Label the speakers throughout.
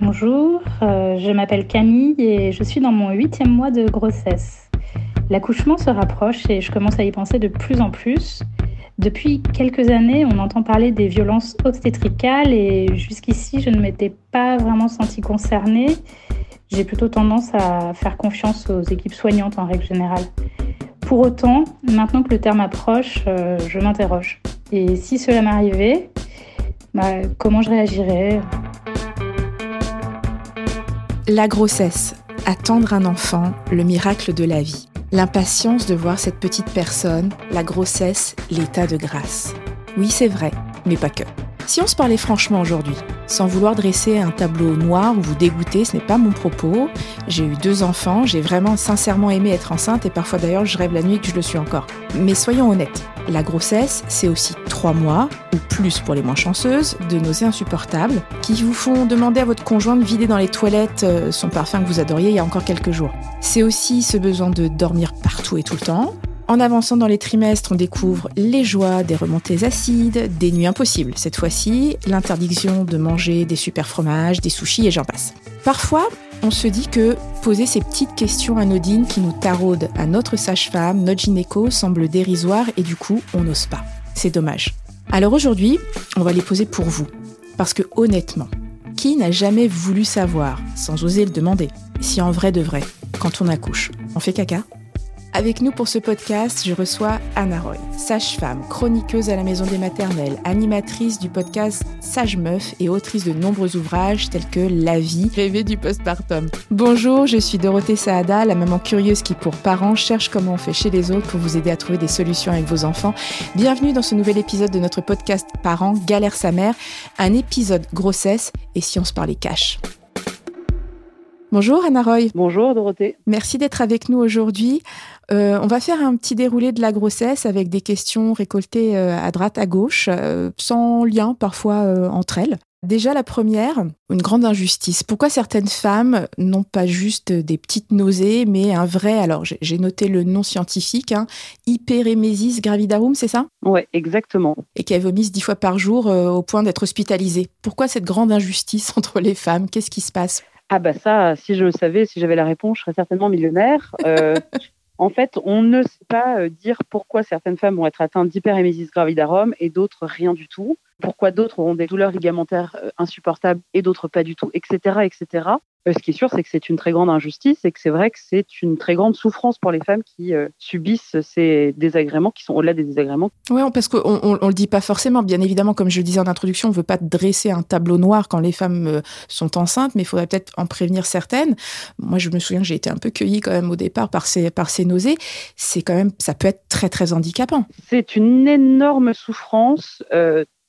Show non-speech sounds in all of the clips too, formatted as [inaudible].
Speaker 1: Bonjour, euh, je m'appelle Camille et je suis dans mon huitième mois de grossesse. L'accouchement se rapproche et je commence à y penser de plus en plus. Depuis quelques années, on entend parler des violences obstétricales et jusqu'ici, je ne m'étais pas vraiment sentie concernée. J'ai plutôt tendance à faire confiance aux équipes soignantes en règle générale. Pour autant, maintenant que le terme approche, euh, je m'interroge. Et si cela m'arrivait, bah, comment je réagirais?
Speaker 2: La grossesse, attendre un enfant, le miracle de la vie. L'impatience de voir cette petite personne, la grossesse, l'état de grâce. Oui, c'est vrai, mais pas que. Si on se parlait franchement aujourd'hui, sans vouloir dresser un tableau noir ou vous dégoûter, ce n'est pas mon propos. J'ai eu deux enfants, j'ai vraiment sincèrement aimé être enceinte et parfois d'ailleurs je rêve la nuit que je le suis encore. Mais soyons honnêtes, la grossesse, c'est aussi trois mois, ou plus pour les moins chanceuses, de nausées insupportables, qui vous font demander à votre conjoint de vider dans les toilettes euh, son parfum que vous adoriez il y a encore quelques jours. C'est aussi ce besoin de dormir partout et tout le temps, en avançant dans les trimestres, on découvre les joies des remontées acides, des nuits impossibles. Cette fois-ci, l'interdiction de manger des super fromages, des sushis et j'en passe. Parfois, on se dit que poser ces petites questions anodines qui nous taraudent à notre sage-femme, notre gynéco, semble dérisoire et du coup, on n'ose pas. C'est dommage. Alors aujourd'hui, on va les poser pour vous. Parce que honnêtement, qui n'a jamais voulu savoir, sans oser le demander, si en vrai de vrai, quand on accouche, on fait caca? Avec nous pour ce podcast, je reçois Anna Roy, sage-femme, chroniqueuse à la Maison des Maternelles, animatrice du podcast Sage Meuf et autrice de nombreux ouvrages tels que La vie rêvée du postpartum. Bonjour, je suis Dorothée Saada, la maman curieuse qui pour parents cherche comment on fait chez les autres pour vous aider à trouver des solutions avec vos enfants. Bienvenue dans ce nouvel épisode de notre podcast Parents galère sa mère, un épisode grossesse et si on se parlait cash. Bonjour Anna Roy.
Speaker 3: Bonjour Dorothée.
Speaker 2: Merci d'être avec nous aujourd'hui. Euh, on va faire un petit déroulé de la grossesse avec des questions récoltées euh, à droite, à gauche, euh, sans lien parfois entre elles. Déjà la première, une grande injustice. Pourquoi certaines femmes n'ont pas juste des petites nausées, mais un vrai, alors j'ai noté le nom scientifique, hein, hyperémesis gravidarum, c'est ça?
Speaker 3: Oui, exactement.
Speaker 2: Et qu'elles vomissent dix fois par jour au point d'être hospitalisées. Pourquoi cette grande injustice [laughs] entre les femmes? Qu'est-ce qui se passe?
Speaker 3: Ah bah ça, si je le savais, si j'avais la réponse, je serais certainement millionnaire. [laughs] En fait, on ne sait pas euh, dire pourquoi certaines femmes vont être atteintes d'hyperémésis gravidarum et d'autres rien du tout. Pourquoi d'autres auront des douleurs ligamentaires euh, insupportables et d'autres pas du tout, etc., etc. Euh, ce qui est sûr, c'est que c'est une très grande injustice et que c'est vrai que c'est une très grande souffrance pour les femmes qui euh, subissent ces désagréments qui sont au-delà des désagréments.
Speaker 2: Oui, parce qu'on on, le dit pas forcément. Bien évidemment, comme je le disais en introduction, on veut pas dresser un tableau noir quand les femmes sont enceintes, mais il faudrait peut-être en prévenir certaines. Moi, je me souviens que j'ai été un peu cueillie quand même au départ par ces, par ces nausées. C'est quand même, ça peut être très, très handicapant.
Speaker 3: C'est une énorme souffrance,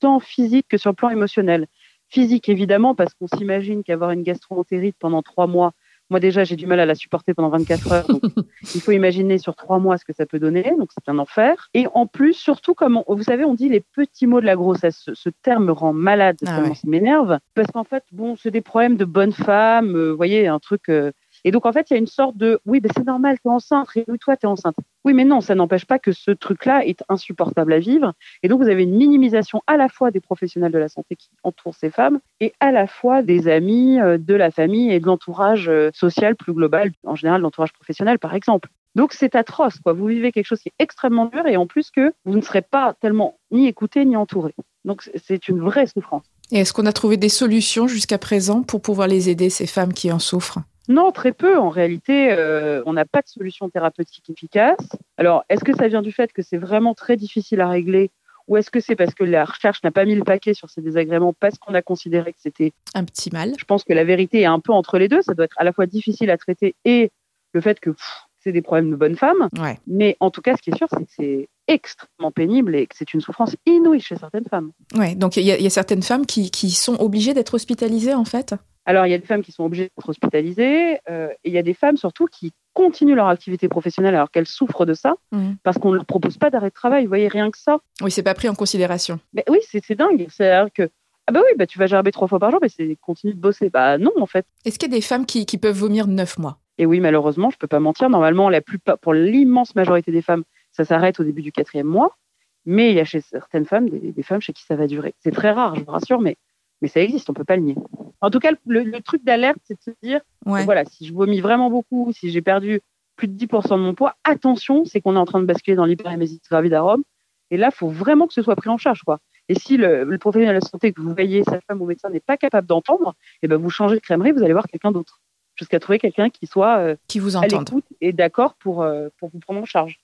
Speaker 3: tant physique que sur le plan émotionnel physique évidemment, parce qu'on s'imagine qu'avoir une gastroentérite pendant trois mois, moi déjà j'ai du mal à la supporter pendant 24 heures, donc [laughs] il faut imaginer sur trois mois ce que ça peut donner, donc c'est un enfer. Et en plus, surtout comme vous savez, on dit les petits mots de la grossesse, ce, terme me rend malade, ah ça m'énerve, parce qu'en fait, bon, c'est des problèmes de bonne femme, euh, vous voyez, un truc. Euh, et donc, en fait, il y a une sorte de oui, ben, c'est normal, tu es enceinte, réjouis-toi, tu es enceinte. Oui, mais non, ça n'empêche pas que ce truc-là est insupportable à vivre. Et donc, vous avez une minimisation à la fois des professionnels de la santé qui entourent ces femmes et à la fois des amis, euh, de la famille et de l'entourage euh, social plus global, en général l'entourage professionnel, par exemple. Donc, c'est atroce, quoi. Vous vivez quelque chose qui est extrêmement dur et en plus que vous ne serez pas tellement ni écouté ni entouré. Donc, c'est une vraie souffrance.
Speaker 2: Et est-ce qu'on a trouvé des solutions jusqu'à présent pour pouvoir les aider, ces femmes qui en souffrent?
Speaker 3: Non, très peu. En réalité, euh, on n'a pas de solution thérapeutique efficace. Alors, est-ce que ça vient du fait que c'est vraiment très difficile à régler ou est-ce que c'est parce que la recherche n'a pas mis le paquet sur ces désagréments parce qu'on a considéré que c'était
Speaker 2: un petit mal?
Speaker 3: Je pense que la vérité est un peu entre les deux. Ça doit être à la fois difficile à traiter et le fait que c'est des problèmes de bonne femme. Mais en tout cas, ce qui est sûr, c'est que c'est extrêmement pénible et que c'est une souffrance inouïe chez certaines femmes.
Speaker 2: Ouais, donc il y, y, a certaines femmes qui, qui sont obligées d'être hospitalisées en fait?
Speaker 3: Alors, il y a des femmes qui sont obligées d'être hospitalisées euh, et il y a des femmes surtout qui continuent leur activité professionnelle alors qu'elles souffrent de ça mmh. parce qu'on ne leur propose pas d'arrêt de travail. Vous voyez, rien que ça.
Speaker 2: Oui, c'est pas pris en considération.
Speaker 3: Mais oui, c'est dingue. C'est-à-dire que ah bah oui, bah tu vas gerber trois fois par jour, mais c'est continue de bosser. Bah non, en fait.
Speaker 2: Est-ce qu'il y a des femmes qui, qui peuvent vomir neuf mois?
Speaker 3: Et oui, malheureusement, je peux pas mentir. Normalement, la plupart, pour l'immense majorité des femmes, ça s'arrête au début du quatrième mois. Mais il y a chez certaines femmes des, des, femmes chez qui ça va durer. C'est très rare, je vous rassure, mais Mais ça existe, on peut pas le nier. En tout cas, le, truc d'alerte, c'est de se dire, voilà, si je vomis vraiment beaucoup, si j'ai perdu plus de 10% de mon poids, attention, c'est qu'on est en train de basculer dans l'hyperémésie gravidarum. Et là, il faut vraiment que ce soit pris en charge. Quoi. Et si le, professionnel de la santé que vous voyez, sa femme ou médecin n'est pas capable d'entendre, eh ben vous changez de crèmerie, vous allez voir quelqu'un d'autre. Jusqu'à trouver quelqu'un qui soit euh,
Speaker 2: qui vous entende
Speaker 3: et d'accord pour, euh, pour vous prendre en charge.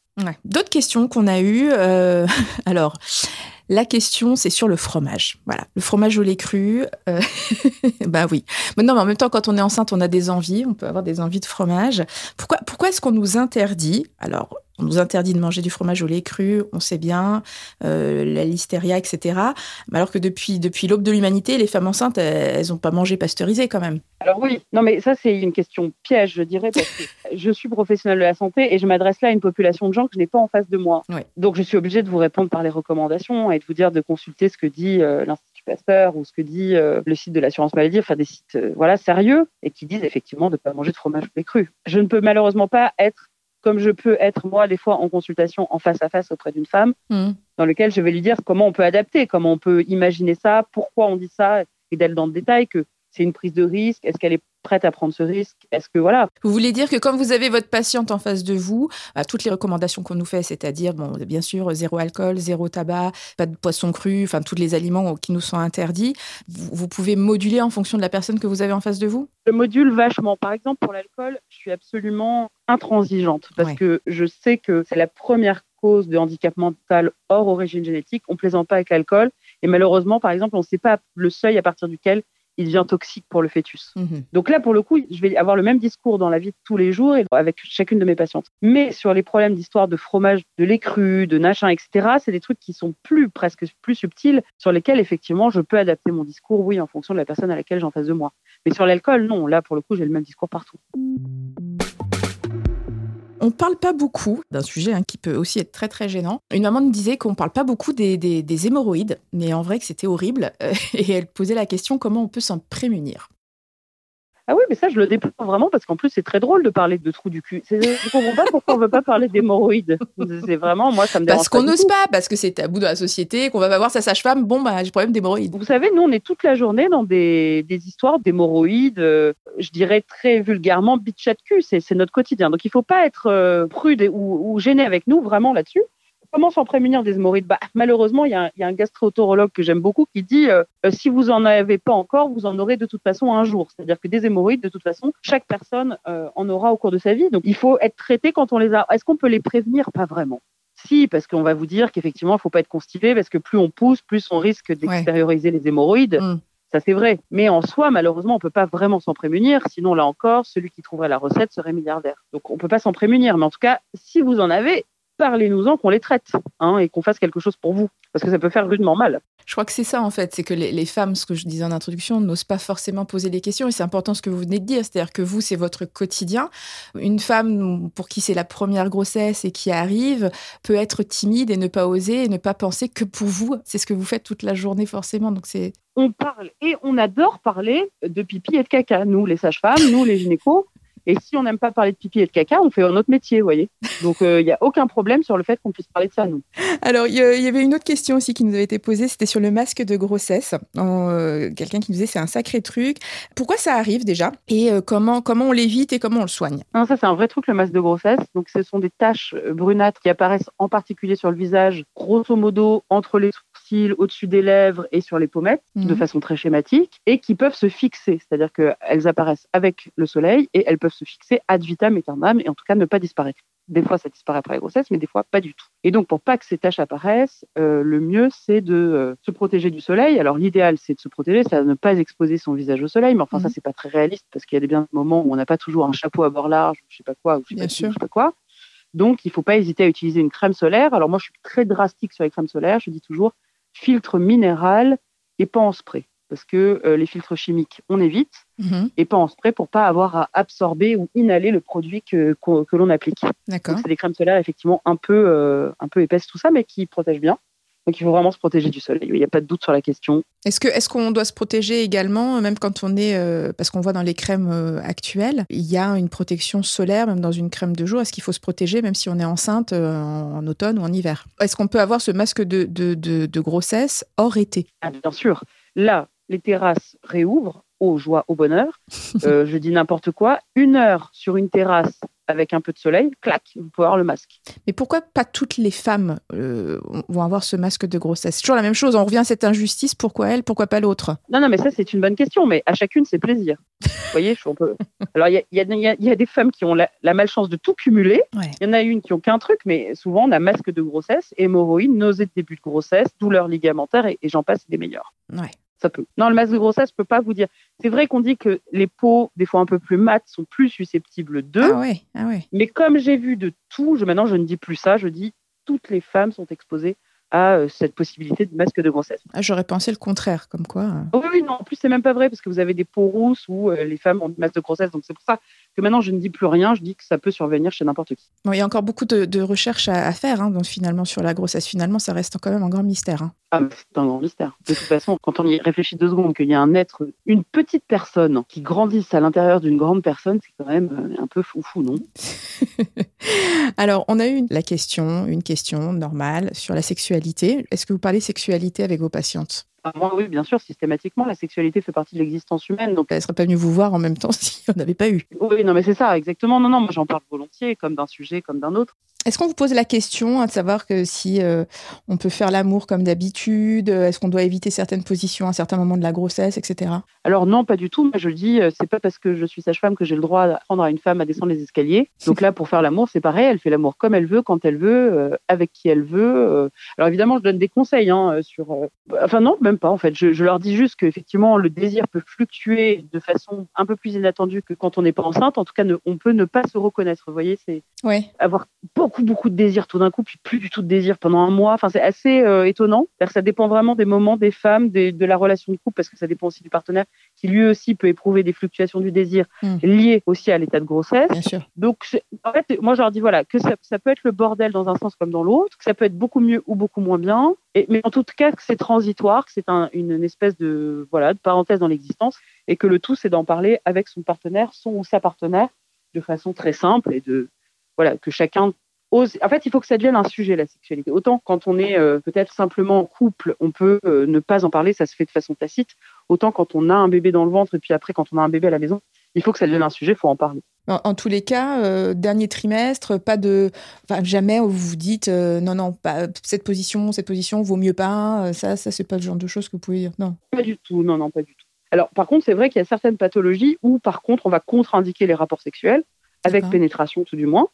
Speaker 2: D'autres questions qu'on a eues. Euh, [laughs] alors, la question, c'est sur le fromage. Voilà, le fromage au lait cru. Euh, [laughs] bah oui. Mais non, mais en même temps, quand on est enceinte, on a des envies. On peut avoir des envies de fromage. Pourquoi, pourquoi est-ce qu'on nous interdit Alors, on nous interdit de manger du fromage au lait cru, on sait bien, euh, la listeria, etc. Alors que depuis, depuis l'aube de l'humanité, les femmes enceintes, elles n'ont pas mangé pasteurisé quand même.
Speaker 3: Alors oui, non mais ça c'est une question piège, je dirais, parce que [laughs] je suis professionnelle de la santé et je m'adresse là à une population de gens que je n'ai pas en face de moi. Donc je suis obligée de vous répondre par les recommandations et de vous dire de consulter ce que dit euh, l'Institut Pasteur ou ce que dit euh, le site de l'assurance maladie, enfin des sites voilà sérieux et qui disent effectivement de ne pas manger de fromage cru. Je ne peux malheureusement pas être comme je peux être moi des fois en consultation en face à face auprès d'une femme, mmh. dans lequel je vais lui dire comment on peut adapter, comment on peut imaginer ça, pourquoi on dit ça, et d'elle dans le détail que c'est une prise de risque Est-ce qu'elle est prête à prendre ce risque. Est-ce que voilà.
Speaker 2: Vous voulez dire que quand vous avez votre patiente en face de vous, bah, toutes les recommandations qu'on nous fait, c'est-à-dire bon, bien sûr zéro alcool, zéro tabac, pas de poisson cru, enfin tous les aliments qui nous sont interdits, vous, pouvez moduler en fonction de la personne que vous avez en face de vous?
Speaker 3: Je module vachement. Par exemple, pour l'alcool, je suis absolument intransigeante parce que je sais que c'est la première cause de handicap mental hors origine génétique. On plaisante pas avec l'alcool. Et malheureusement, par exemple, on ne sait pas le seuil à partir duquel il devient toxique pour le fœtus. Mhm. Donc là, pour le coup, je vais avoir le même discours dans la vie de tous les jours et avec chacune de mes patientes. Mais sur les problèmes d'histoire de fromage, de lait cru, de nachin, etc., c'est des trucs qui sont plus, presque plus subtils, sur lesquels, effectivement, je peux adapter mon discours, oui, en fonction de la personne à laquelle j'en face de moi. Mais sur l'alcool, non. Là, pour le coup, j'ai le même discours partout.
Speaker 2: On parle pas beaucoup d'un sujet hein, qui peut aussi être très gênant. Une maman disait qu'on parle pas beaucoup des, des, hémorroïdes, mais en vrai que c'était horrible. [laughs] et elle posait la question comment on peut s'en prémunir?
Speaker 3: Ah oui, mais ça, je le déplore vraiment parce qu'en plus, c'est très drôle de parler de trous du cul. Je ne comprends pas pourquoi on ne veut pas parler d'hémorroïdes. C'est vraiment, moi, ça me dérange.
Speaker 2: Parce qu'on n'ose pas, parce que c'est tabou dans la société, qu'on va pas voir sa sage-femme, bon, bah, j'ai problème d'hémorroïdes.
Speaker 3: Vous savez, nous, on est toute la journée dans des, des histoires d'hémorroïdes, euh, je dirais très vulgairement, bitchat de cul. C'est notre quotidien. Donc, il ne faut pas être euh, prude ou, ou gêné avec nous, vraiment là-dessus. Comment s'en prémunir des hémorroïdes bah, Malheureusement, il y, a un, gastro-autorologue que j'aime beaucoup qui dit euh, euh, si vous en avez pas encore, vous en aurez de toute façon un jour. C'est-à-dire que des hémorroïdes, de toute façon, chaque personne euh, en aura au cours de sa vie. Donc, il faut être traité quand on les a. Est-ce qu'on peut les prévenir? Pas vraiment. Si, parce qu'on va vous dire qu'effectivement, il ne faut pas être constipé, parce que plus on pousse, plus on risque d'extérioriser les hémorroïdes. Mm. Ça, c'est vrai. Mais en soi, malheureusement, on ne peut pas vraiment s'en prémunir. Sinon, là encore, celui qui trouverait la recette serait milliardaire. Donc, on ne peut pas s'en prémunir. Mais en tout cas, si vous en avez, parlez-nous-en qu'on les traite hein, et qu'on fasse quelque chose pour vous. Parce que ça peut faire rudement mal.
Speaker 2: Je crois que c'est ça en fait, c'est que les, femmes, ce que je disais en introduction, n'osent pas forcément poser des questions et c'est important ce que vous venez de dire, c'est-à-dire que vous, c'est votre quotidien. Une femme pour qui c'est la première grossesse et qui arrive peut être timide et ne pas oser et ne pas penser que pour vous. C'est ce que vous faites toute la journée forcément, donc c'est...
Speaker 3: On parle et on adore parler de pipi et de caca, nous les sages-femmes, nous les gynécos. Et si on n'aime pas parler de pipi et de caca, on fait un autre métier, vous voyez. Donc, il euh, n'y a aucun problème sur le fait qu'on puisse parler de ça, nous.
Speaker 2: Alors, il y, avait une autre question aussi qui nous avait été posée, c'était sur le masque de grossesse. Euh, quelqu'un qui nous disait c'est un sacré truc. Pourquoi ça arrive déjà? Et euh, comment, comment on l'évite et comment on le soigne?
Speaker 3: Non, Ça, c'est un vrai truc, le masque de grossesse. Donc, ce sont des taches brunâtres qui apparaissent en particulier sur le visage, grosso modo, entre les au-dessus des lèvres et sur les pommettes, de mhm. façon très schématique, et qui peuvent se fixer. C'est-à-dire qu'elles apparaissent avec le soleil et elles peuvent se fixer ad vitam aeternam et en tout cas ne pas disparaître. Des fois, ça disparaît après la grossesse, mais des fois, pas du tout. Et donc, pour pas que ces taches apparaissent, euh, le mieux, c'est de euh, se protéger du soleil. Alors, l'idéal, c'est de se protéger, c'est de ne pas exposer son visage au soleil, mais enfin, ça, mhm. c'est pas très réaliste parce qu'il y a des bien moments où on n'a pas toujours un chapeau à bord large, je sais pas quoi, ou je sais, pas, sais pas quoi. Donc, il faut pas hésiter à utiliser une crème solaire. Alors, moi, je suis très drastique sur les crèmes solaires. Je dis toujours filtre minéral et pas en spray parce que euh, les filtres chimiques, on évite, mhm. et pas en spray pour pas avoir à absorber ou inhaler le produit que, que, l'on applique. D'accord. C'est des crèmes solaires effectivement un peu, euh, un peu épaisses, tout ça, mais qui protègent bien. Donc il faut vraiment se protéger du soleil. Il n'y a pas de doute sur la question.
Speaker 2: Est-ce que est-ce qu'on doit se protéger également, même quand on est, euh, parce qu'on voit dans les crèmes actuelles, il y a une protection solaire, même dans une crème de jour? Est-ce qu'il faut se protéger, même si on est enceinte en, automne ou en hiver? Est-ce qu'on peut avoir ce masque de, de, de, grossesse hors été?
Speaker 3: Ah, Bien sûr. Là, les terrasses réouvrent, aux joie, au bonheur. [laughs] Euh, je dis n'importe quoi. Une heure sur une terrasse avec un peu de soleil, clac, vous pouvez avoir le masque.
Speaker 2: Mais pourquoi pas toutes les femmes euh, vont avoir ce masque de grossesse? C'est toujours la même chose. On revient à cette injustice. Pourquoi elle Pourquoi pas l'autre?
Speaker 3: Non, non, mais ça c'est une bonne question. Mais à chacune c'est plaisir. [laughs] vous voyez, on peut. Alors il y, y a, des femmes qui ont la, malchance de tout cumuler. Il y en a une qui ont qu'un truc, mais souvent on a masque de grossesse, hémorroïdes, nausées de début de grossesse, douleurs ligamentaires et, et j'en passe des meilleurs.
Speaker 2: Ouais
Speaker 3: ça peut. Non, le masque de grossesse, je peux pas vous dire. C'est vrai qu'on dit que les peaux, des fois un peu plus mates, sont plus susceptibles d'eux.
Speaker 2: Ah ouais, ah ouais.
Speaker 3: Mais comme j'ai vu de tout, je, maintenant je ne dis plus ça, je dis toutes les femmes sont exposées à euh, cette possibilité de masque de grossesse.
Speaker 2: Ah, j'aurais pensé le contraire, comme quoi. Euh.
Speaker 3: Oh oui, non, en plus, c'est même pas vrai, parce que vous avez des peaux rousses où euh, les femmes ont des masque de grossesse. Donc, c'est pour ça que maintenant, je ne dis plus rien. Je dis que ça peut survenir chez n'importe qui.
Speaker 2: Bon, il y a encore beaucoup de, recherches à, faire, hein, donc finalement, sur la grossesse. Finalement, ça reste quand même un grand mystère. Hein.
Speaker 3: Ah, c'est un grand mystère. De toute façon, quand on y réfléchit deux secondes, qu'il y a un être, une petite personne qui grandisse à l'intérieur d'une grande personne, c'est quand même un peu foufou, non? [laughs]
Speaker 2: Alors, on a eu la question, une question normale sur la sexualité. Est-ce que vous parlez sexualité avec vos patientes?
Speaker 3: Ah, moi, oui, bien sûr, systématiquement, la sexualité fait partie de l'existence humaine. Donc,
Speaker 2: elle serait pas venue vous voir en même temps [laughs] si on n'avait pas eu.
Speaker 3: Oui, non, mais c'est ça, exactement. Non, non, moi, j'en parle volontiers, comme d'un sujet, comme d'un autre.
Speaker 2: Est-ce qu'on vous pose la question hein, de savoir que si euh, on peut faire l'amour comme d'habitude, euh, est-ce qu'on doit éviter certaines positions à certains moments de la grossesse, etc.
Speaker 3: Alors non, pas du tout. Moi, je dis, euh, c'est pas parce que je suis sage-femme que j'ai le droit d'apprendre à une femme à descendre les escaliers. Donc là, pour faire l'amour, c'est pareil. Elle fait l'amour comme elle veut, quand elle veut, avec qui elle veut. Alors évidemment, je donne des conseils hein, sur. Enfin non, même pas en fait. Je, je leur dis juste qu'effectivement, le désir peut fluctuer de façon un peu plus inattendue que quand on n'est pas enceinte. En tout cas, on peut ne pas se reconnaître. Vous voyez, c'est
Speaker 2: ouais.
Speaker 3: avoir beaucoup beaucoup, beaucoup de désir tout d'un coup, puis plus du tout de désir pendant un mois. Enfin, c'est assez euh, étonnant. Ça dépend vraiment des moments, des femmes, de la relation de couple, parce que ça dépend aussi du partenaire, qui lui aussi peut éprouver des fluctuations du désir hmm. liées aussi à l'état de grossesse.
Speaker 2: Bien sûr.
Speaker 3: Donc, en fait, moi, je leur dis voilà, que ça, ça, peut être le bordel dans un sens comme dans l'autre, que ça peut être beaucoup mieux ou beaucoup moins bien, et, mais en tout cas, que c'est transitoire, que c'est un, une, espèce de, voilà, de parenthèse dans l'existence, et que le tout, c'est d'en parler avec son partenaire, son ou sa partenaire, de façon très simple et de, voilà, que chacun en fait, il faut que ça devienne un sujet, la sexualité. Autant quand on est euh, peut-être simplement en couple, on peut euh, ne pas en parler, ça se fait de façon tacite. Autant quand on a un bébé dans le ventre et puis après quand on a un bébé à la maison, il faut que ça devienne un sujet, il faut en parler.
Speaker 2: En, tous les cas, euh, dernier trimestre, pas de, enfin, jamais vous vous dites non non, pas cette position, cette position vaut mieux pas. ça, ça c'est pas le genre de choses que vous pouvez dire. Non.
Speaker 3: Pas du tout. Non non, pas du tout. Alors par contre, c'est vrai qu'il y a certaines pathologies où par contre on va contre-indiquer les rapports sexuels avec pénétration tout du moins.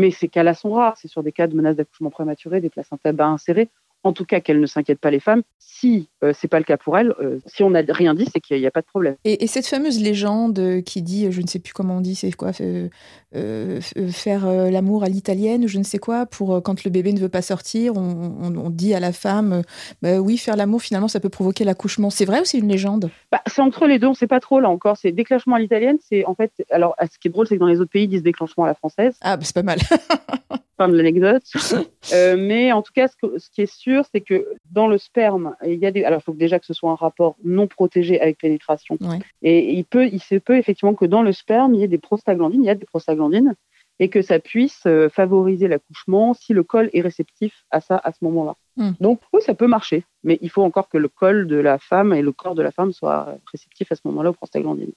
Speaker 3: Mais ces cas-là sont rares. C'est sur des cas de menaces d'accouchement prématuré, des placentas bas insérés en tout cas qu'elle ne s'inquiète pas les femmes. Si ce euh, c'est pas le cas pour elle, euh, si on n'a rien dit, c'est qu'il n'y a, pas de problème.
Speaker 2: Et, cette fameuse légende qui dit, je ne sais plus comment on dit, c'est quoi, euh, faire l'amour à l'italienne, je ne sais quoi, pour quand le bébé ne veut pas sortir, on, dit à la femme, bah oui, faire l'amour finalement ça peut provoquer l'accouchement. C'est vrai ou c'est une légende?
Speaker 3: Bah, C'est entre les deux, on ne sait pas trop là encore. C'est déclenchement à l'italienne, c'est en fait, alors ce qui est drôle, c'est que dans les autres pays ils disent déclenchement à la française.
Speaker 2: Ah, bah, c'est pas mal. [laughs]
Speaker 3: fin de l'anecdote. [laughs] Euh, mais en tout cas, ce, qui est sûr, c'est que dans le sperme, il y a des. Alors, il faut déjà que ce soit un rapport non protégé avec pénétration. Et il peut, il se peut effectivement que dans le sperme, il y ait des prostaglandines, il y a des prostaglandines, et que ça puisse euh, favoriser l'accouchement si le col est réceptif à ça à ce moment-là. Hmm. Donc, oui, ça peut marcher, mais il faut encore que le col de la femme et le corps de la femme soient réceptifs à ce moment-là aux prostaglandines.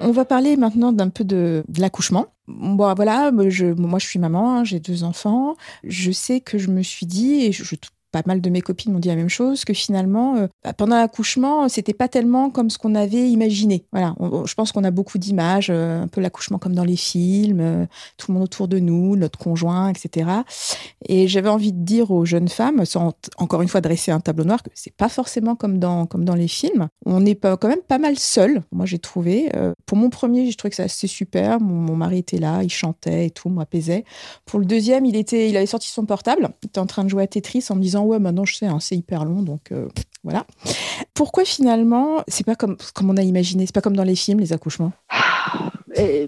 Speaker 2: On va parler maintenant d'un peu de, l'accouchement. Bon, voilà, moi je suis maman, hein, j'ai deux enfants. Je sais que je me suis dit, et je, je pas mal de mes copines m'ont dit la même chose, que finalement, euh, bah, pendant l'accouchement, c'était pas tellement comme ce qu'on avait imaginé. Voilà, je pense qu'on a beaucoup d'images, euh, un peu l'accouchement comme dans les films, euh, tout le monde autour de nous, notre conjoint, etc. Et j'avais envie de dire aux jeunes femmes, sans encore une fois dresser un tableau noir, que c'est pas forcément comme dans comme dans les films. On est quand même pas mal seul. Moi, j'ai trouvé. pour mon premier, j'ai trouvé que c'était super. Mon, mari était là, il chantait et tout, m'apaisait. Pour le deuxième, il était, il avait sorti son portable, il était en train de jouer à Tetris en me disant ouais maintenant je sais hein, c'est hyper long donc euh, voilà. Pourquoi finalement c'est pas comme comme on a imaginé c'est pas comme dans les films les accouchements?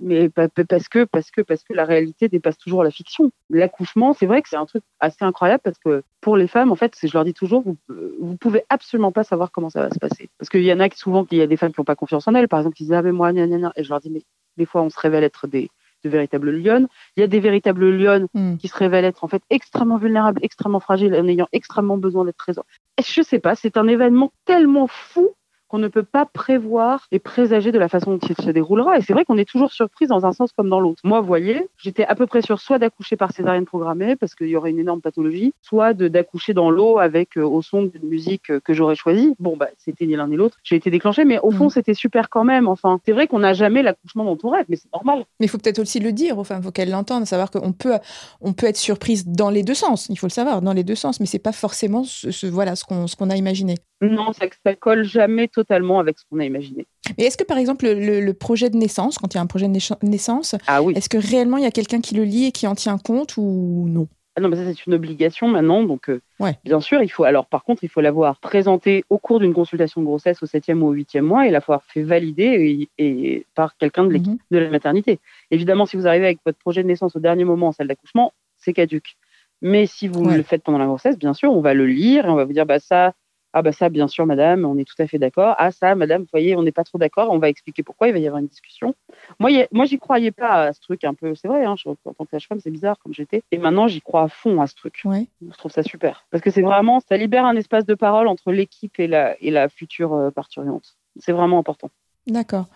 Speaker 3: Mais parce que parce que parce que la réalité dépasse toujours la fiction. L'accouchement c'est vrai que c'est un truc assez incroyable parce que pour les femmes en fait je leur dis toujours vous vous pouvez absolument pas savoir comment ça va se passer. Parce qu'il y en a qui souvent il y a des femmes qui n'ont pas confiance en elles. Par exemple qui disent ah mais moi et je leur dis mais des fois on se révèle être des de véritables lionnes. Il y a des véritables lionnes
Speaker 2: Hmm.
Speaker 3: qui se révèlent être en fait extrêmement vulnérables, extrêmement fragiles, en ayant extrêmement besoin d'être présents. Je sais pas, c'est un événement tellement fou qu'on ne peut pas prévoir et présager de la façon dont il se déroulera. Et c'est vrai qu'on est toujours surprise dans un sens comme dans l'autre. Moi, vous voyez, j'étais à peu près sûre soit d'accoucher par césarienne programmée parce qu'il y aurait une énorme pathologie, soit d'accoucher dans l'eau avec euh, au son d'une musique euh, que j'aurais choisie. Bon, bah, c'était ni l'un ni l'autre. J'ai été déclenchée, mais au fond,
Speaker 2: Mhm.
Speaker 3: c'était super quand même. Enfin, c'est vrai qu'on n'a jamais l'accouchement dont on rêve, mais c'est normal.
Speaker 2: Mais il faut peut-être aussi le dire, enfin, il faut qu'elle l'entende, savoir qu'on peut, on peut être surprise dans les deux sens, il faut le savoir, dans les deux sens, mais c'est pas forcément ce, ce- voilà, ce qu'on ce qu'on a imaginé.
Speaker 3: Non, ça, ça colle jamais totalement avec ce qu'on a imaginé.
Speaker 2: Mais est-ce que, par exemple, le, le projet de naissance, quand il y a un projet de naissance-
Speaker 3: Ah oui.
Speaker 2: est-ce que réellement il y a quelqu'un qui le lit et qui en tient compte ou non?
Speaker 3: Ah non, mais ça, c'est une obligation maintenant. Donc, euh,
Speaker 2: Ouais.
Speaker 3: bien sûr, il faut. Alors, par contre, il faut l'avoir présenté au cours d'une consultation de grossesse au septième ou au huitième mois et l'avoir fait valider et, et par quelqu'un de l'équipe
Speaker 2: Mhm.
Speaker 3: de la maternité. Évidemment, si vous arrivez avec votre projet de naissance au dernier moment en salle d'accouchement, c'est caduque. Mais si vous
Speaker 2: Ouais.
Speaker 3: le faites pendant la grossesse, bien sûr, on va le lire et on va vous dire, bah ça, ah bah ça, bien sûr, madame, on est tout à fait d'accord. Ah ça, madame, vous voyez, on n'est pas trop d'accord. On va expliquer pourquoi. Il va y avoir une discussion. Moi, y a- moi, j'y croyais pas à ce truc un peu. C'est vrai, hein, je- en tant que sage-femme, c'est bizarre comme j'étais. Et maintenant, j'y crois à fond à ce truc.
Speaker 2: Ouais.
Speaker 3: Je trouve ça super. Parce que c'est vraiment, ça libère un espace de parole entre l'équipe et la, et la future euh, parturiente. C'est vraiment important.
Speaker 2: D'accord.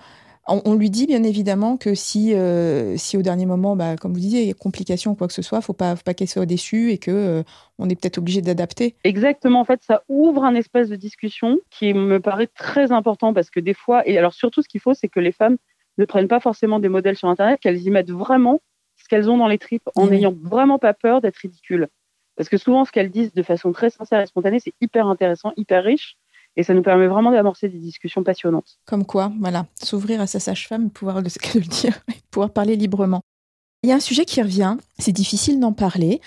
Speaker 2: On, on lui dit bien évidemment que si, euh, si au dernier moment, bah, comme vous disiez, il y a complications ou quoi que ce soit, faut pas, faut pas qu'elle soit déçue et que euh, on est peut-être obligé d'adapter.
Speaker 3: Exactement. En fait, ça ouvre un espace de discussion qui me paraît très important parce que des fois, et alors surtout, ce qu'il faut, c'est que les femmes ne prennent pas forcément des modèles sur Internet, qu'elles y mettent vraiment ce qu'elles ont dans les tripes en n'ayant vraiment pas peur d'être ridicules. Parce que souvent, ce qu'elles disent de façon très sincère et spontanée, c'est hyper intéressant, hyper riche. Et ça nous permet vraiment d'amorcer des discussions passionnantes.
Speaker 2: Comme quoi, voilà, s'ouvrir à sa sage-femme, pouvoir le, [laughs] le dire, et pouvoir parler librement. Il y a un sujet qui revient, c'est difficile d'en parler,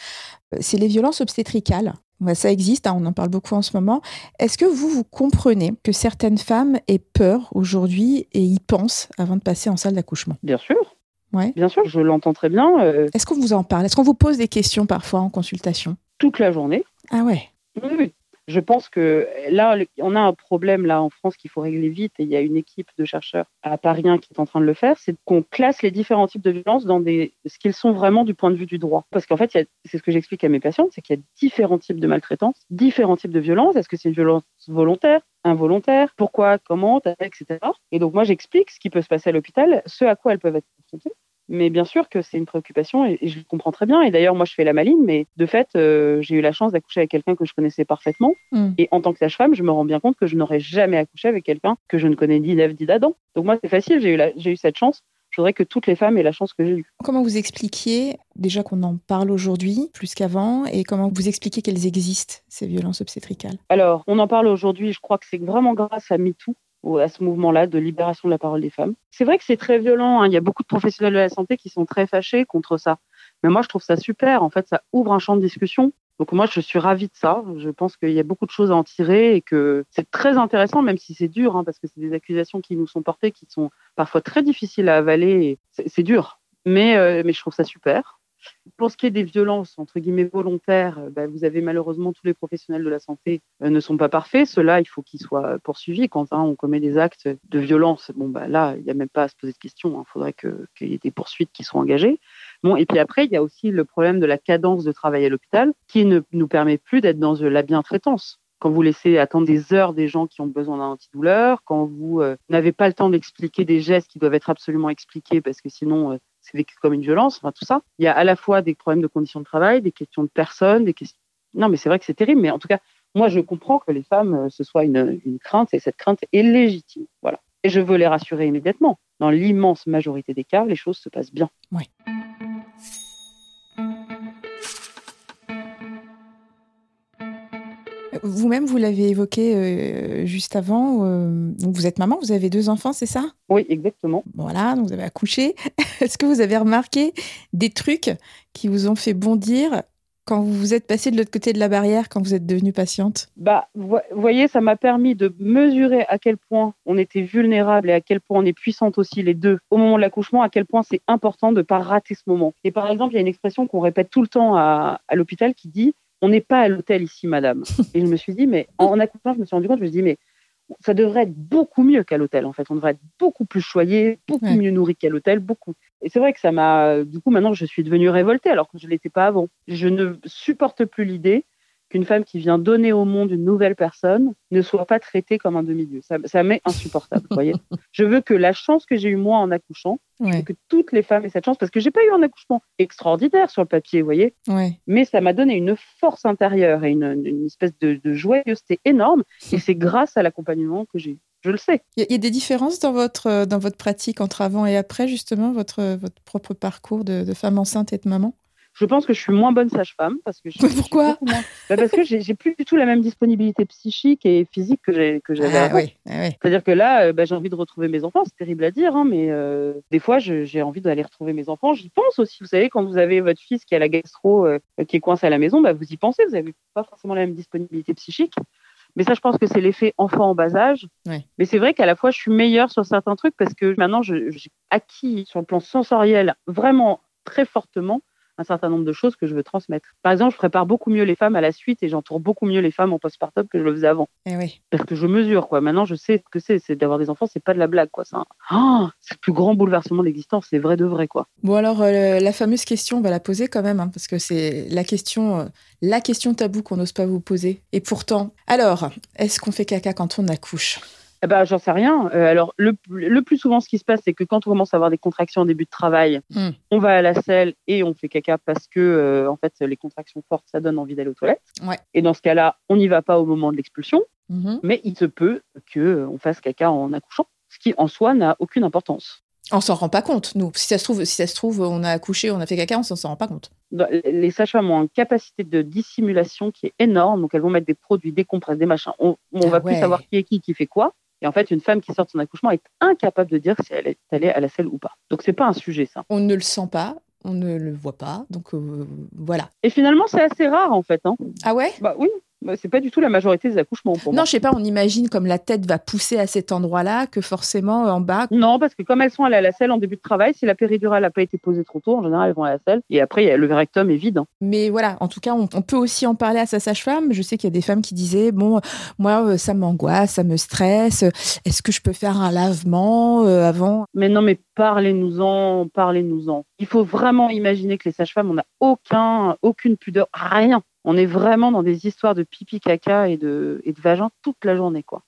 Speaker 2: euh, c'est les violences obstétricales. Ça existe, hein, on en parle beaucoup en ce moment. Est-ce que vous, vous comprenez que certaines femmes aient peur aujourd'hui et y pensent avant de passer en salle d'accouchement?
Speaker 3: Bien sûr.
Speaker 2: Ouais.
Speaker 3: Bien sûr, je l'entends très bien euh,
Speaker 2: Est-ce qu'on vous en parle? Est-ce qu'on vous pose des questions parfois en consultation?
Speaker 3: Toute la journée.
Speaker 2: Ah ouais,
Speaker 3: Oui, oui. Je pense que là, on a un problème là en France qu'il faut régler vite et il y a une équipe de chercheurs à Paris 1 qui est en train de le faire, c'est qu'on classe les différents types de violences dans ce qu'ils sont vraiment du point de vue du droit. Parce qu'en fait, c'est ce que j'explique à mes patientes, c'est qu'il y a différents types de maltraitance, différents types de violences. Est-ce que c'est une violence volontaire, involontaire, pourquoi, comment, etc. Et donc moi, j'explique ce qui peut se passer à l'hôpital, ce à quoi elles peuvent être confrontées. Mais bien sûr que c'est une préoccupation et, et je le comprends très bien. Et d'ailleurs, moi, je fais la maline, mais de fait, euh, j'ai eu la chance d'accoucher avec quelqu'un que je connaissais parfaitement.
Speaker 2: Hmm.
Speaker 3: Et en tant que sage-femme, je me rends bien compte que je n'aurais jamais accouché avec quelqu'un que je ne connais ni d'Ève ni d'Adam. Donc moi, c'est facile, j'ai eu, la- j'ai eu cette chance. Je voudrais que toutes les femmes aient la chance que j'ai eue.
Speaker 2: Comment vous expliquiez, déjà qu'on en parle aujourd'hui plus qu'avant, et comment vous expliquez qu'elles existent, ces violences obstétricales?
Speaker 3: Alors, on en parle aujourd'hui, je crois que c'est vraiment grâce à MeToo, à ce mouvement-là de libération de la parole des femmes. C'est vrai que c'est très violent, hein. il y a beaucoup de professionnels de la santé qui sont très fâchés contre ça. Mais moi, je trouve ça super, en fait, ça ouvre un champ de discussion. Donc moi, je suis ravie de ça. Je pense qu'il y a beaucoup de choses à en tirer et que c'est très intéressant, même si c'est dur, hein, parce que c'est des accusations qui nous sont portées, qui sont parfois très difficiles à avaler. c'est dur, mais, euh, mais je trouve ça super. Pour ce qui est des violences entre guillemets volontaires, euh, bah, vous avez malheureusement tous les professionnels de la santé euh, ne sont pas parfaits. Ceux-là, il faut qu'ils soient poursuivis. Quand hein, on commet des actes de violence, bon bah là, il n'y a même pas à se poser de questions. Il faudrait que- qu'il y ait des poursuites qui soient engagées. Bon, et puis après, il y a aussi le problème de la cadence de travail à l'hôpital, qui ne nous permet plus d'être dans la bientraitance. Quand vous laissez attendre des heures des gens qui ont besoin d'un antidouleur, quand vous euh, n'avez pas le temps d'expliquer des gestes qui doivent être absolument expliqués parce que sinon c'est vécu comme une violence, enfin tout ça. Il y a à la fois des problèmes de conditions de travail, des questions de personnes, des questions. Non, mais c'est vrai que c'est terrible, mais en tout cas, moi je comprends que les femmes, euh, ce soit une, une crainte et cette crainte est légitime. Voilà. Et je veux les rassurer immédiatement. Dans l'immense majorité des cas, les choses se passent bien.
Speaker 2: Vous-même, vous l'avez évoqué euh, juste avant, euh, donc vous êtes maman, vous avez deux enfants, c'est ça?
Speaker 3: Oui, exactement.
Speaker 2: Voilà, donc vous avez accouché. [laughs] Est-ce que vous avez remarqué des trucs qui vous ont fait bondir quand vous vous êtes passé de l'autre côté de la barrière, quand vous êtes devenue patiente?
Speaker 3: Bah, vous voyez, ça m'a permis de mesurer à quel point on était vulnérable et à quel point on est puissante aussi les deux au moment de l'accouchement, à quel point c'est important de ne pas rater ce moment. Et par exemple, il y a une expression qu'on répète tout le temps à, à l'hôpital qui dit on n'est pas à l'hôtel ici, madame. [laughs] Et je me suis dit, mais en accouchant, je me suis rendu compte, je me suis dit, mais ça devrait être beaucoup mieux qu'à l'hôtel, en fait. On devrait être beaucoup plus choyé, beaucoup
Speaker 2: Ouais.
Speaker 3: mieux nourri qu'à l'hôtel, beaucoup. Et c'est vrai que ça m'a. Du coup, maintenant, je suis devenue révoltée alors que je ne l'étais pas avant. Je ne supporte plus l'idée qu'une femme qui vient donner au monde une nouvelle personne ne soit pas traitée comme un demi-dieu. Ça, ça m'est insupportable, vous voyez. [laughs] Je veux que la chance que j'ai eue moi en accouchant, que toutes les femmes aient cette chance, parce que j'ai pas eu un accouchement extraordinaire sur le papier, vous voyez. Mais ça m'a donné une force intérieure et une, espèce de, de joyeuseté énorme. Et c'est grâce à l'accompagnement que j'ai eu. Je le sais.
Speaker 2: Il y, a des différences dans votre, dans votre pratique entre avant et après, justement, votre, votre propre parcours de, de femme enceinte et de maman?
Speaker 3: Je pense que je suis moins bonne sage-femme parce que je, [laughs]
Speaker 2: pourquoi
Speaker 3: bah, parce que j'ai plus du tout la même disponibilité psychique et physique que j'avais ah, avant. Ah C'est-à-dire que là, euh, bah, j'ai envie de retrouver mes enfants. C'est terrible à dire, hein, mais euh, des fois, j'ai envie d'aller retrouver mes enfants. J'y pense aussi. Vous savez, quand vous avez votre fils qui a la gastro, euh, qui est coincé à la maison, bah, vous y pensez. Vous n'avez pas forcément la même disponibilité psychique. Mais ça, je pense que c'est l'effet enfant en bas âge. Mais c'est vrai qu'à la fois, je suis meilleure sur certains trucs parce que maintenant, j'ai acquis sur le plan sensoriel vraiment très fortement un certain nombre de choses que je veux transmettre. Par exemple, je prépare beaucoup mieux les femmes à la suite et j'entoure beaucoup mieux les femmes en postpartum que je le faisais avant.
Speaker 2: Et eh oui.
Speaker 3: Parce que je mesure, quoi. Maintenant, je sais ce que c'est. C'est d'avoir des enfants, c'est pas de la blague, quoi. Oh, c'est le plus grand bouleversement de l'existence. C'est vrai de vrai, quoi.
Speaker 2: Bon, alors, euh, la fameuse question, on va la poser quand même, hein, parce que c'est la question, euh, la question tabou qu'on n'ose pas vous poser. Et pourtant, alors, est-ce qu'on fait caca quand on accouche?
Speaker 3: Eh ben, j'en sais rien. Euh, alors, le, plus souvent, ce qui se passe, c'est que quand on commence à avoir des contractions en début de travail, hmm. on va à la selle et on fait caca parce que, euh, en fait, les contractions fortes, ça donne envie d'aller aux toilettes. Et dans ce cas-là, on n'y va pas au moment de l'expulsion, mhm. mais il se peut qu'on euh, fasse caca en accouchant, ce qui, en soi, n'a aucune importance.
Speaker 2: On s'en rend pas compte, nous. Si ça se trouve, si ça se trouve, on a accouché, on a fait caca, on s'en rend pas compte.
Speaker 3: Les sages-femmes ont une capacité de dissimulation qui est énorme, donc elles vont mettre des produits, des compresses, des machins. On, on ah va plus savoir qui est qui, qui fait quoi. Et en fait, une femme qui sort de son accouchement est incapable de dire si elle est allée à la selle ou pas. Donc, c'est pas un sujet, ça.
Speaker 2: On ne le sent pas, on ne le voit pas. Donc, euh, voilà.
Speaker 3: Et finalement, c'est assez rare, en fait. Hein.
Speaker 2: Ah ouais?
Speaker 3: Bah oui. Bah, c'est pas du tout la majorité des accouchements pour
Speaker 2: Non, je sais pas, on imagine comme la tête va pousser à cet endroit-là que forcément euh, en bas.
Speaker 3: Non, parce que comme elles sont allées à la selle en début de travail, si la péridurale n'a pas été posée trop tôt, en général elles vont à la selle et après le rectum est vide. Hein.
Speaker 2: Mais voilà, en tout cas, on, peut aussi en parler à sa sage-femme. Je sais qu'il y a des femmes qui disaient bon, moi euh, ça m'angoisse, ça me stresse. Est-ce que je peux faire un lavement euh, avant?
Speaker 3: Mais non, mais parlez-nous-en, parlez-nous-en. Il faut vraiment imaginer que les sages-femmes, on n'a aucun, aucune pudeur, rien on est vraiment dans des histoires de pipi caca et de, et de vagin toute la journée, quoi.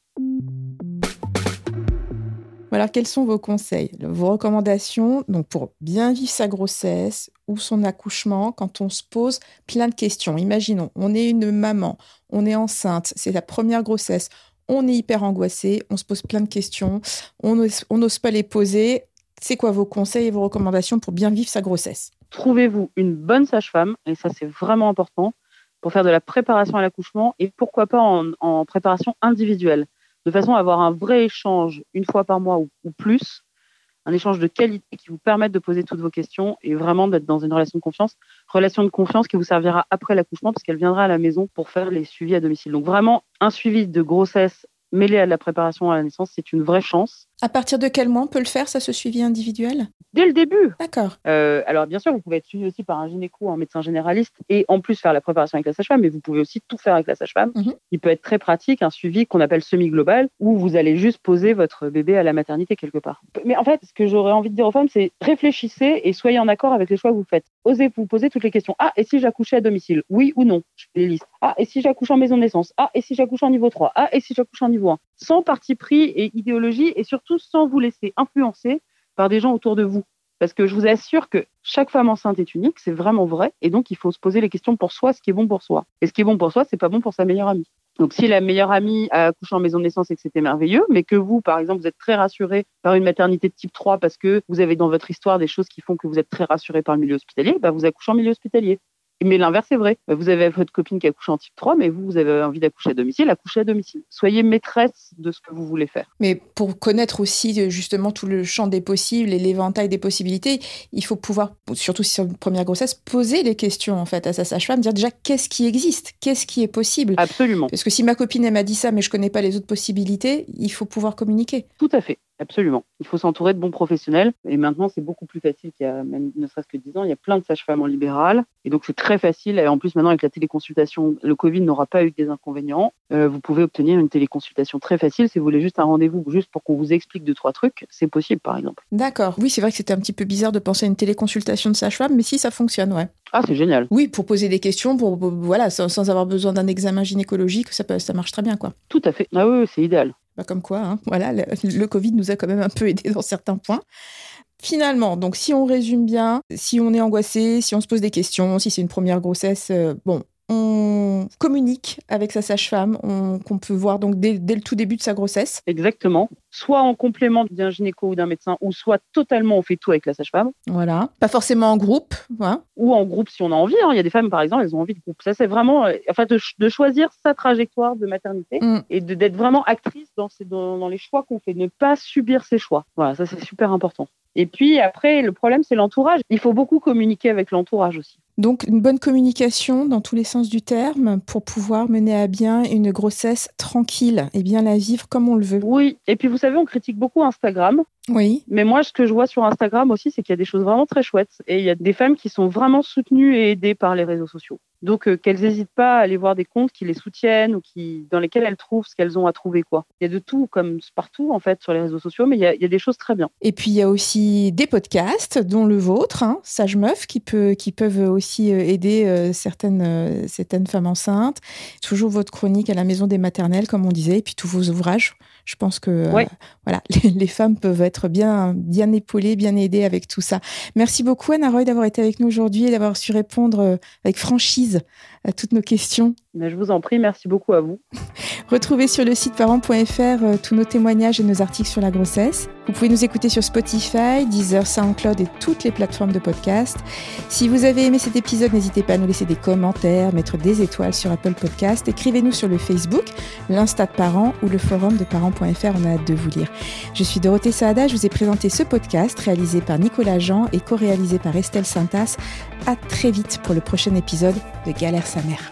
Speaker 2: Alors, quels sont vos conseils, vos recommandations donc pour bien vivre sa grossesse ou son accouchement quand on se pose plein de questions? Imaginons, on est une maman, on est enceinte, c'est la première grossesse, on est hyper angoissé, on se pose plein de questions, on n'ose pas les poser. C'est quoi vos conseils et vos recommandations pour bien vivre sa grossesse?
Speaker 3: Trouvez-vous une bonne sage-femme, et ça c'est vraiment important, pour faire de la préparation à l'accouchement et pourquoi pas en, préparation individuelle, de façon à avoir un vrai échange une fois par mois ou, plus, un échange de qualité qui vous permette de poser toutes vos questions et vraiment d'être dans une relation de confiance, relation de confiance qui vous servira après l'accouchement parce qu'elle viendra à la maison pour faire les suivis à domicile. Donc vraiment un suivi de grossesse mêlé à la préparation à la naissance, c'est une vraie chance.
Speaker 2: À partir de quel mois on peut le faire, ça, ce suivi individuel?
Speaker 3: Dès le début.
Speaker 2: D'accord.
Speaker 3: Euh, alors, bien sûr, vous pouvez être suivi aussi par un gynéco, un médecin généraliste, et en plus faire la préparation avec la sage-femme, mais vous pouvez aussi tout faire avec la sage-femme. Mhm. Il peut être très pratique, un suivi qu'on appelle semi-global, où vous allez juste poser votre bébé à la maternité quelque part. Mais en fait, ce que j'aurais envie de dire aux femmes, c'est réfléchissez et soyez en accord avec les choix que vous faites. Osez vous poser toutes les questions. Ah, et si j'accouchais à domicile? Oui ou non? Je fais les listes. Ah, et si j'accouche en maison de naissance? Ah, et si j'accouche en niveau 3 Ah, et si j'accouche en niveau 1 Sans parti pris et idéologie, et surtout sans vous laisser influencé par des gens autour de vous. Parce que je vous assure que chaque femme enceinte est unique, c'est vraiment vrai. Et donc, il faut se poser les questions pour soi, ce qui est bon pour soi. Et ce qui est bon pour soi, c'est pas bon pour sa meilleure amie. Donc, si la meilleure amie a accouché en maison de naissance et que c'était merveilleux, mais que vous, par exemple, vous êtes très rassuré par une maternité de type 3 parce que vous avez dans votre histoire des choses qui font que vous êtes très rassuré par le milieu hospitalier, bah vous accouchez en milieu hospitalier. Mais l'inverse est vrai. Vous avez votre copine qui accouche en type 3, mais vous, vous avez envie d'accoucher à domicile, accouchez à domicile. Soyez maîtresse de ce que vous voulez faire.
Speaker 2: Mais pour connaître aussi euh, justement tout le champ des possibles et l'éventail des possibilités, il faut pouvoir, surtout si c'est une première grossesse, poser les questions en fait à sa sage-femme, dire déjà qu'est-ce qui existe, qu'est-ce qui est possible?
Speaker 3: Absolument.
Speaker 2: Parce que si ma copine elle m'a dit ça, mais je connais pas les autres possibilités, il faut pouvoir communiquer.
Speaker 3: Tout à fait. Absolument. Il faut s'entourer de bons professionnels. Et maintenant, c'est beaucoup plus facile qu'il y a même ne serait-ce que 10 ans. Il y a plein de sages-femmes en libéral. Et donc, c'est très facile. Et en plus, maintenant, avec la téléconsultation, le Covid n'aura pas eu des inconvénients. Euh, vous pouvez obtenir une téléconsultation très facile. Si vous voulez juste un rendez-vous, juste pour qu'on vous explique deux, trois trucs, c'est possible, par exemple.
Speaker 2: D'accord. Oui, c'est vrai que c'était un petit peu bizarre de penser à une téléconsultation de sage-femme, mais si ça fonctionne, ouais.
Speaker 3: Ah, c'est génial.
Speaker 2: Oui, pour poser des questions, pour, voilà, sans, avoir besoin d'un examen gynécologique, ça, peut, ça marche très bien, quoi.
Speaker 3: Tout à fait. Ah oui, c'est idéal.
Speaker 2: Bah, comme quoi, hein, voilà, le, Covid nous a quand même un peu aidé dans certains points. Finalement, donc si on résume bien, si on est angoissé, si on se pose des questions, si c'est une première grossesse, euh, bon, on communique avec sa sage-femme, qu'on peut voir donc dès, le tout début de sa grossesse.
Speaker 3: Exactement. Soit en complément d'un gynéco ou d'un médecin, ou soit totalement on fait tout avec la sage-femme.
Speaker 2: Voilà. Pas forcément en groupe.
Speaker 3: Ou en groupe si on a envie. Hein. Il y a des femmes, par exemple, elles ont envie de groupe. Ça, c'est vraiment euh, enfin, de, choisir sa trajectoire de maternité mm. et d'être vraiment actrice dans, dans, dans les choix qu'on fait, ne pas subir ses choix. Voilà, ça, c'est super important. Et puis après, le problème, c'est l'entourage. Il faut beaucoup communiquer avec l'entourage aussi.
Speaker 2: Donc une bonne communication dans tous les sens du terme pour pouvoir mener à bien une grossesse tranquille et bien la vivre comme on le veut.
Speaker 3: Oui, et puis vous savez, on critique beaucoup Instagram.
Speaker 2: Oui.
Speaker 3: Mais moi, ce que je vois sur Instagram aussi, c'est qu'il y a des choses vraiment très chouettes et il y a des femmes qui sont vraiment soutenues et aidées par les réseaux sociaux. Donc euh, qu'elles n'hésitent pas à aller voir des comptes qui les soutiennent ou qui dans lesquels elles trouvent ce qu'elles ont à trouver quoi. Il y a de tout comme partout en fait sur les réseaux sociaux, mais il y a, des choses très bien.
Speaker 2: Et puis il y a aussi des podcasts, dont le vôtre, hein, Sage Meuf, qui peut qui peuvent aussi euh, aider euh, certaines certaines femmes enceintes. Toujours votre chronique à la maison des maternelles, comme on disait, et puis tous vos ouvrages. Je pense que voilà, [laughs] les, femmes peuvent être bien, bien épaulées, bien aidées avec tout ça. Merci beaucoup, Anna Roy, d'avoir été avec nous aujourd'hui et d'avoir su répondre avec franchise à toutes nos questions.
Speaker 3: Je vous en prie, merci beaucoup à vous. [laughs]
Speaker 2: Retrouvez sur le site parents.fr euh, tous nos témoignages et nos articles sur la grossesse. Vous pouvez nous écouter sur Spotify, Deezer, SoundCloud et toutes les plateformes de podcast. Si vous avez aimé cet épisode, n'hésitez pas à nous laisser des commentaires, mettre des étoiles sur Apple Podcast. Écrivez-nous sur le Facebook, l'Insta de parents ou le forum de parents.fr. On a hâte de vous lire. Je suis Dorothée Saada, je vous ai présenté ce podcast réalisé par Nicolas Jean et co-réalisé par Estelle Santas. À très vite pour le prochain épisode de Galère sa mère.